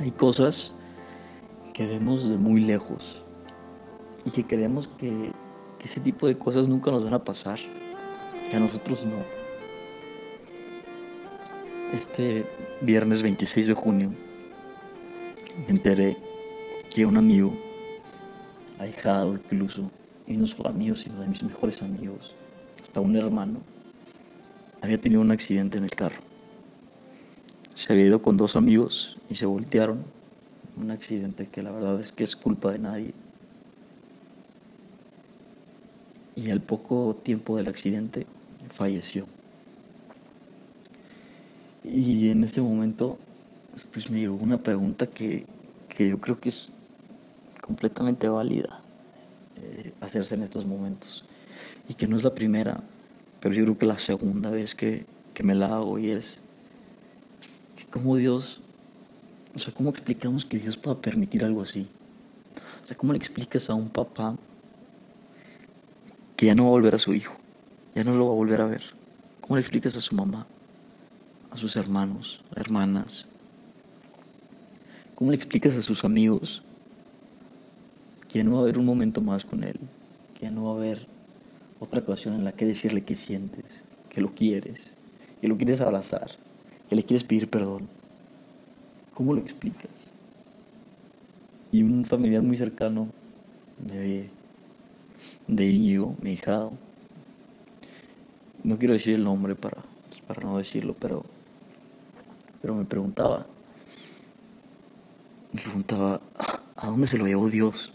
Hay cosas que vemos de muy lejos y que creemos que, ese tipo de cosas nunca nos van a pasar, que a nosotros no. Este viernes 26 de junio me enteré que un amigo, ahijado incluso, y no solo amigo, sino de mis mejores amigos, hasta un hermano, había tenido un accidente en el carro. Se había ido con dos amigos y se voltearon. Un accidente que la verdad es que es culpa de nadie. Y al poco tiempo del accidente falleció. Y en ese momento pues me llegó una pregunta que, que yo creo que es completamente válida eh, hacerse en estos momentos. Y que no es la primera, pero yo creo que la segunda vez que, que me la hago y es cómo Dios, o sea, cómo explicamos que Dios pueda permitir algo así. O sea, cómo le explicas a un papá que ya no va a volver a su hijo, ya no lo va a volver a ver. ¿Cómo le explicas a su mamá, a sus hermanos, hermanas? ¿Cómo le explicas a sus amigos que ya no va a haber un momento más con él? Que ya no va a haber otra ocasión en la que decirle que sientes, que lo quieres, que lo quieres abrazar, que le quieres pedir perdón. ¿Cómo lo explicas? Y un familiar muy cercano de, de mi hijado, no quiero decir el nombre para, pues, para no decirlo, pero, pero me preguntaba, me preguntaba, ¿a dónde se lo llevó Dios?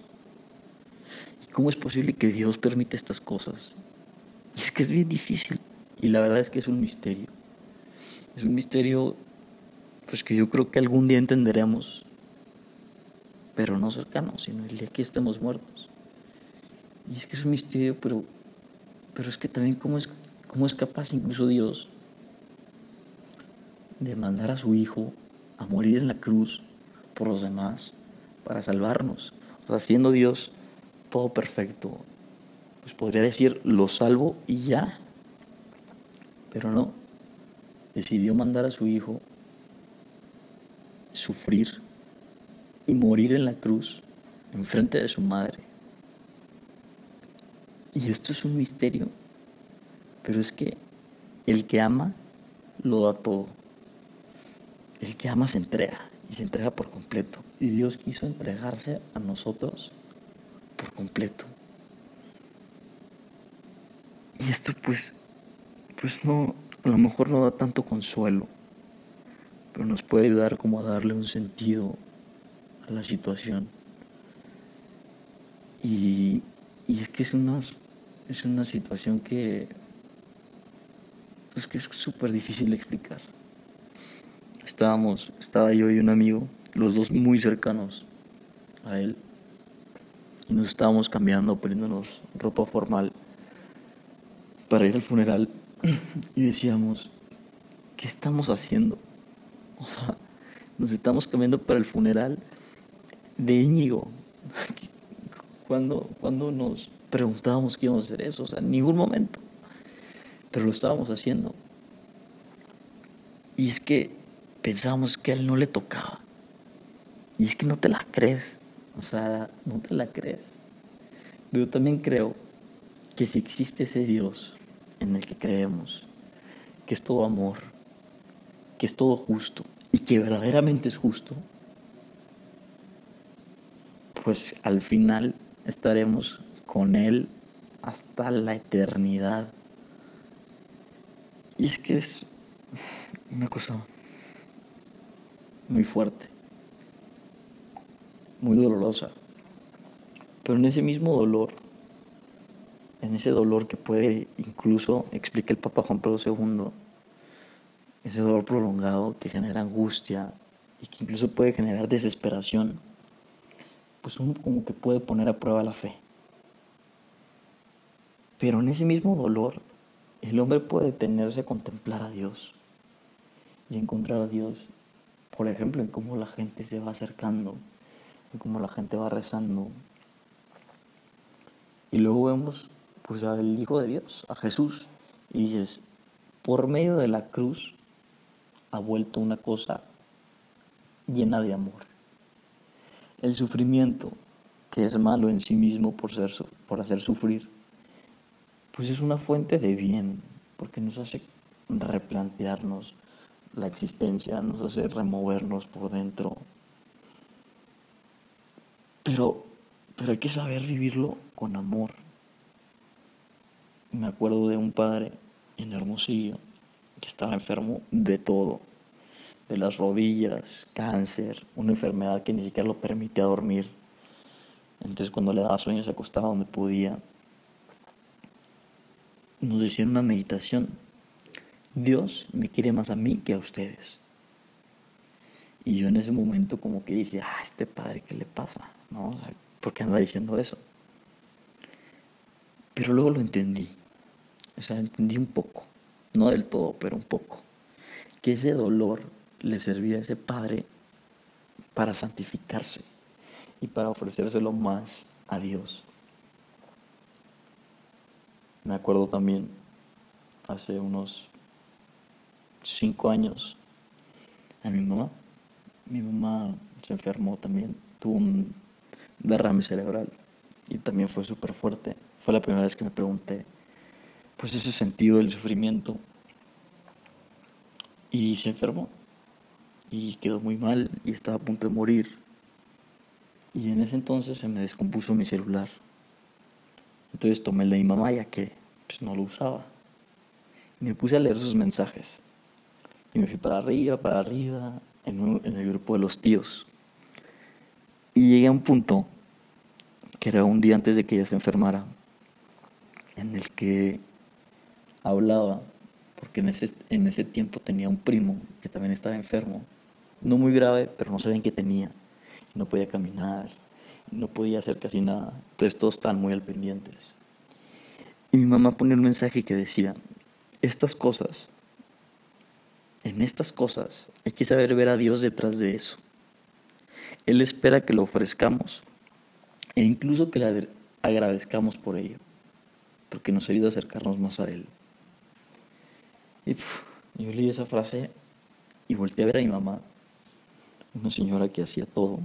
¿Cómo es posible que Dios permite estas cosas? Y es que es bien difícil. Y la verdad es que es un misterio. Es un misterio pues que yo creo que algún día entenderemos. Pero no cercano, sino el día que estemos muertos. Y es que es un misterio, pero, pero es que también cómo es, cómo es capaz incluso Dios de mandar a su Hijo a morir en la cruz por los demás, para salvarnos. O sea, siendo Dios todo perfecto, pues podría decir, lo salvo y ya. Pero no, decidió mandar a su hijo sufrir y morir en la cruz en frente de su madre. Y esto es un misterio, pero es que el que ama lo da todo. El que ama se entrega y se entrega por completo. Y Dios quiso entregarse a nosotros por completo. Y esto pues, pues no, a lo mejor no da tanto consuelo, pero nos puede ayudar como a darle un sentido a la situación. Y, y es que es una, es una situación que, pues que es súper difícil de explicar. Estábamos, estaba yo y un amigo, los dos muy cercanos a él, y nos estábamos cambiando, poniéndonos ropa formal para ir al funeral y decíamos, ¿qué estamos haciendo? O sea, nos estamos cambiando para el funeral de Íñigo. cuando, cuando nos preguntábamos qué íbamos a hacer eso, o sea, en ningún momento. Pero lo estábamos haciendo. Y es que pensábamos que a él no le tocaba. Y es que no te la crees. O sea, no te la crees. Pero también creo que si existe ese Dios en el que creemos, que es todo amor, que es todo justo y que verdaderamente es justo, pues al final estaremos con Él hasta la eternidad. Y es que es una cosa muy fuerte muy dolorosa. Pero en ese mismo dolor, en ese dolor que puede incluso, explica el Papa Juan Pablo II, ese dolor prolongado que genera angustia y que incluso puede generar desesperación, pues uno como que puede poner a prueba la fe. Pero en ese mismo dolor, el hombre puede detenerse a contemplar a Dios y encontrar a Dios, por ejemplo, en cómo la gente se va acercando como la gente va rezando. Y luego vemos pues al Hijo de Dios, a Jesús, y dices, por medio de la cruz ha vuelto una cosa llena de amor, el sufrimiento, que es malo en sí mismo por, ser, por hacer sufrir, pues es una fuente de bien, porque nos hace replantearnos la existencia, nos hace removernos por dentro. Pero, pero hay que saber vivirlo con amor. Me acuerdo de un padre en Hermosillo que estaba enfermo de todo, de las rodillas, cáncer, una enfermedad que ni siquiera lo permitía dormir. Entonces cuando le daba sueño se acostaba donde podía. Nos decía una meditación, Dios me quiere más a mí que a ustedes. Y yo en ese momento como que dije, ah, este padre, ¿qué le pasa? ¿No? O ¿Por qué anda diciendo eso? Pero luego lo entendí. O sea, entendí un poco. No del todo, pero un poco. Que ese dolor le servía a ese padre para santificarse y para ofrecérselo más a Dios. Me acuerdo también hace unos cinco años a mi mamá. Mi mamá se enfermó también, tuvo un derrame cerebral y también fue súper fuerte. Fue la primera vez que me pregunté, pues ese sentido del sufrimiento. Y se enfermó y quedó muy mal y estaba a punto de morir. Y en ese entonces se me descompuso mi celular. Entonces tomé el de mi mamá ya que pues, no lo usaba. Y me puse a leer sus mensajes. Y me fui para arriba, para arriba, en, en el grupo de los tíos. Y llegué a un punto, que era un día antes de que ella se enfermara, en el que hablaba, porque en ese, en ese tiempo tenía un primo que también estaba enfermo no muy grave, pero no sabían qué tenía. No podía caminar, no podía hacer casi nada. Entonces todos estaban muy al pendientes. Y mi mamá ponía un mensaje que decía, estas cosas, en estas cosas hay que saber ver a Dios detrás de eso. Él espera que lo ofrezcamos e incluso que le agradezcamos por ello, porque nos ayuda a acercarnos más a Él. Y yo leí esa frase y volteé a ver a mi mamá una señora que hacía todo,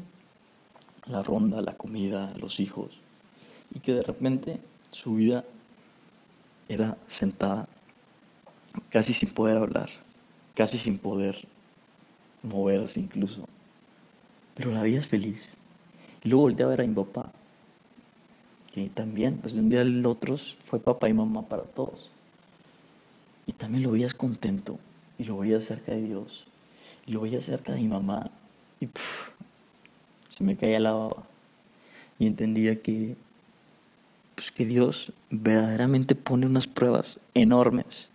la ronda, la comida, los hijos, y que de repente su vida era sentada, casi sin poder hablar, casi sin poder moverse incluso. Pero la vida es feliz. Y luego volteé a ver a mi papá, que también, pues de un día al otro fue papá y mamá para todos. Y también lo veías contento, y lo veías cerca de Dios, y lo veías cerca de mi mamá, y se me caía la baba. Y entendía que, pues, que Dios verdaderamente pone unas pruebas enormes,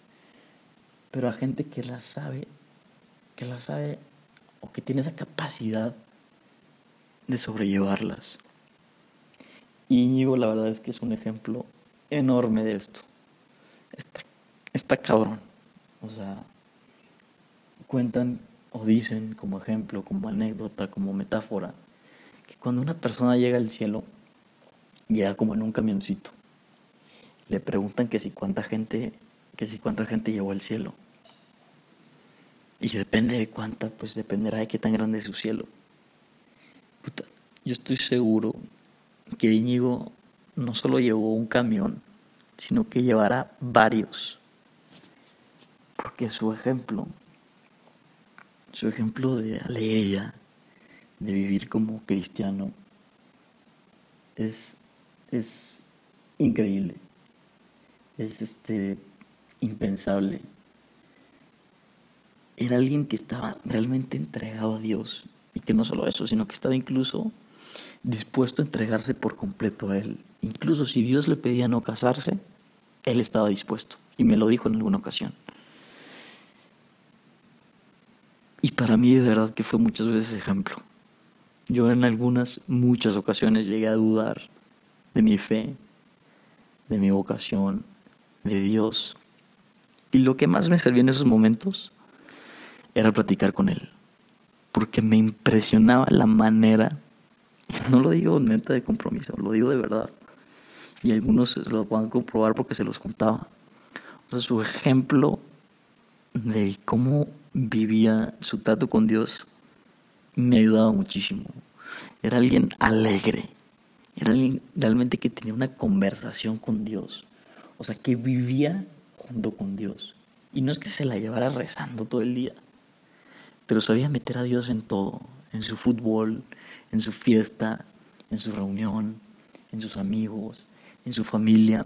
pero a gente que las sabe, que las sabe o que tiene esa capacidad de sobrellevarlas. Y Íñigo la verdad es que es un ejemplo enorme de esto. Está, cabrón. O sea, cuentan o dicen como ejemplo, como anécdota, como metáfora, que cuando una persona llega al cielo, llega como en un camioncito. Le preguntan que si cuánta gente, que si cuánta gente llegó al cielo. Y depende de cuánta, pues dependerá de qué tan grande es su cielo. yo estoy seguro que Íñigo no solo llevó un camión, sino que llevará varios. Porque su ejemplo su ejemplo de alegría, de vivir como cristiano, es, es increíble, es este, impensable. Era alguien que estaba realmente entregado a Dios y que no solo eso, sino que estaba incluso dispuesto a entregarse por completo a Él. Incluso si Dios le pedía no casarse, Él estaba dispuesto y me lo dijo en alguna ocasión. Y para mí de verdad que fue muchas veces ejemplo. Yo en algunas, muchas ocasiones llegué a dudar de mi fe, de mi vocación, de Dios. Y lo que más me servía en esos momentos era platicar con Él. Porque me impresionaba la manera, no lo digo neta de compromiso, lo digo de verdad. Y algunos se lo puedan comprobar porque se los contaba. O sea, su ejemplo de cómo vivía su trato con Dios me ayudaba muchísimo. Era alguien alegre. Era alguien realmente que tenía una conversación con Dios. O sea, que vivía junto con Dios. Y no es que se la llevara rezando todo el día, pero sabía meter a Dios en todo, en su fútbol, en su fiesta, en su reunión, en sus amigos, en su familia,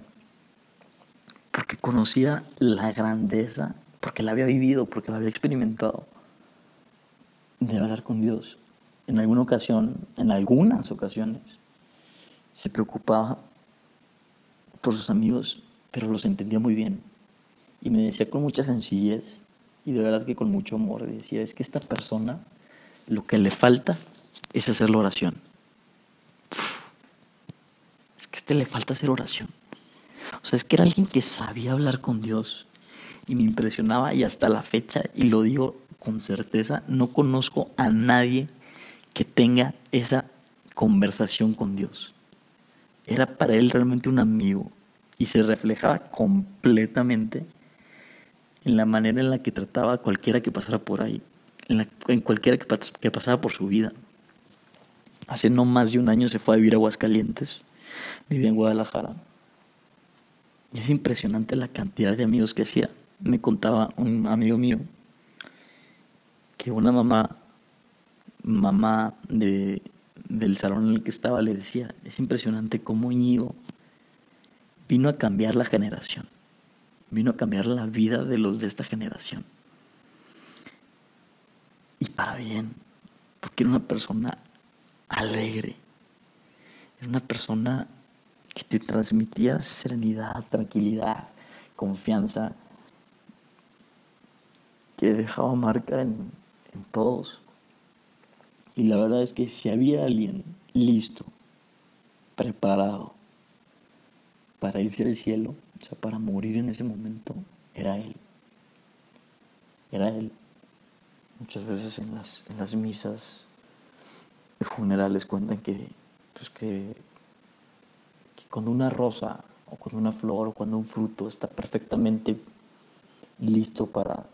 porque conocía la grandeza, porque la había vivido, porque la había experimentado, de hablar con Dios. En alguna ocasión, en algunas ocasiones, se preocupaba por sus amigos, pero los entendía muy bien. Y me decía con mucha sencillez y de verdad que con mucho amor, decía, es que esta persona lo que le falta es hacer la oración. Es que a este le falta hacer oración. O sea, es que era alguien que sabía hablar con Dios y me impresionaba y hasta la fecha, y lo digo con certeza, no conozco a nadie que tenga esa conversación con Dios. Era para él realmente un amigo y se reflejaba completamente en la manera en la que trataba a cualquiera que pasara por ahí, en, cualquiera que, que pasaba por su vida. Hace no más de un año se fue a vivir a Aguascalientes, vivía en Guadalajara. Y es impresionante la cantidad de amigos que hacía. Me contaba un amigo mío que una mamá, mamá de, del salón en el que estaba, le decía, es impresionante cómo Íñigo vino a cambiar la generación vino a cambiar la vida de los de esta generación. Y para bien, porque era una persona alegre, era una persona que te transmitía serenidad, tranquilidad, confianza, que dejaba marca en, todos. Y la verdad es que si había alguien listo, preparado para irse al cielo, o sea, para morir en ese momento, era Él. Era Él. Muchas veces en las, en las misas funerales cuentan que, pues que cuando una rosa o cuando una flor o cuando un fruto está perfectamente listo para,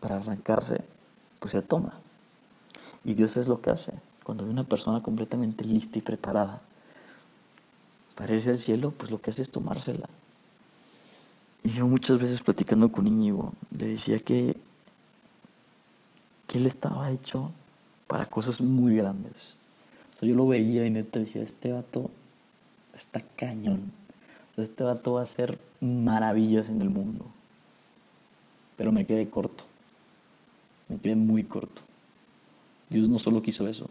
para arrancarse, pues se toma. Y Dios es lo que hace. Cuando hay una persona completamente lista y preparada para irse al cielo, pues lo que hace es tomársela. Y yo muchas veces platicando con Íñigo, le decía que, que él estaba hecho para cosas muy grandes. yo lo veía y neta decía, este vato está cañón. este vato va a hacer maravillas en el mundo. Pero me quedé corto. Me quedé muy corto. Dios no solo quiso eso,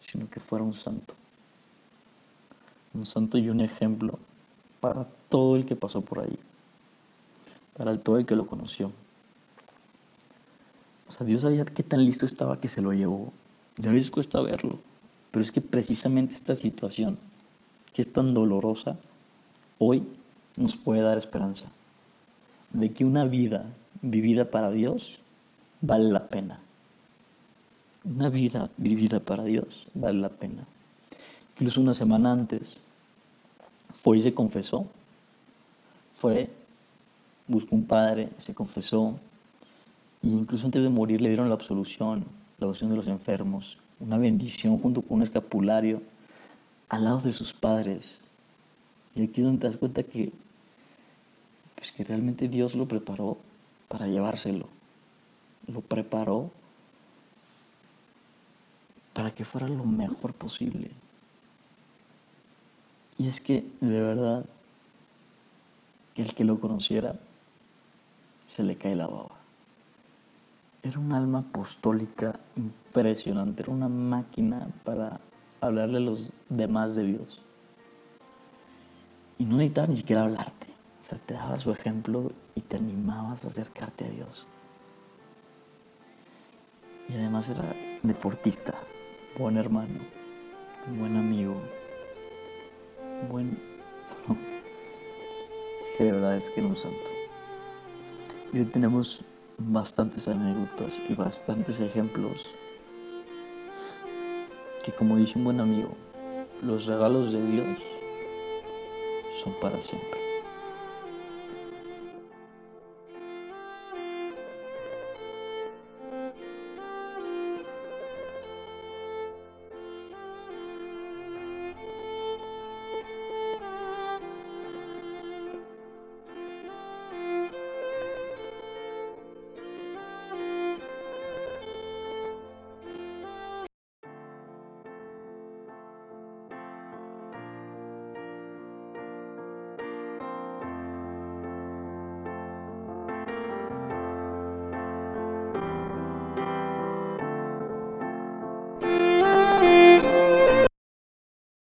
sino que fuera un santo. Un santo y un ejemplo para todo el que pasó por ahí para todo el que lo conoció. O sea, Dios sabía qué tan listo estaba que se lo llevó. Y a veces cuesta verlo. Pero es que precisamente esta situación, que es tan dolorosa, hoy nos puede dar esperanza. De que una vida vivida para Dios vale la pena. Una vida vivida para Dios vale la pena. Incluso una semana antes fue y se confesó. Fue buscó un padre, se confesó, y incluso antes de morir le dieron la absolución, la absolución de los enfermos, una bendición junto con un escapulario al lado de sus padres. Y aquí es donde te das cuenta que, pues que realmente Dios lo preparó para llevárselo. Lo preparó para que fuera lo mejor posible. Y es que, de verdad, el que lo conociera se le cae la baba. Era un alma apostólica impresionante, era una máquina para hablarle a los demás de Dios. Y no necesitaba ni siquiera hablarte. O sea, te daba su ejemplo y te animabas a acercarte a Dios. Y además era deportista, buen hermano, buen amigo, buen... que de verdad es que era un santo. Y hoy tenemos bastantes anécdotas y bastantes ejemplos que como dice un buen amigo, los regalos de Dios son para siempre.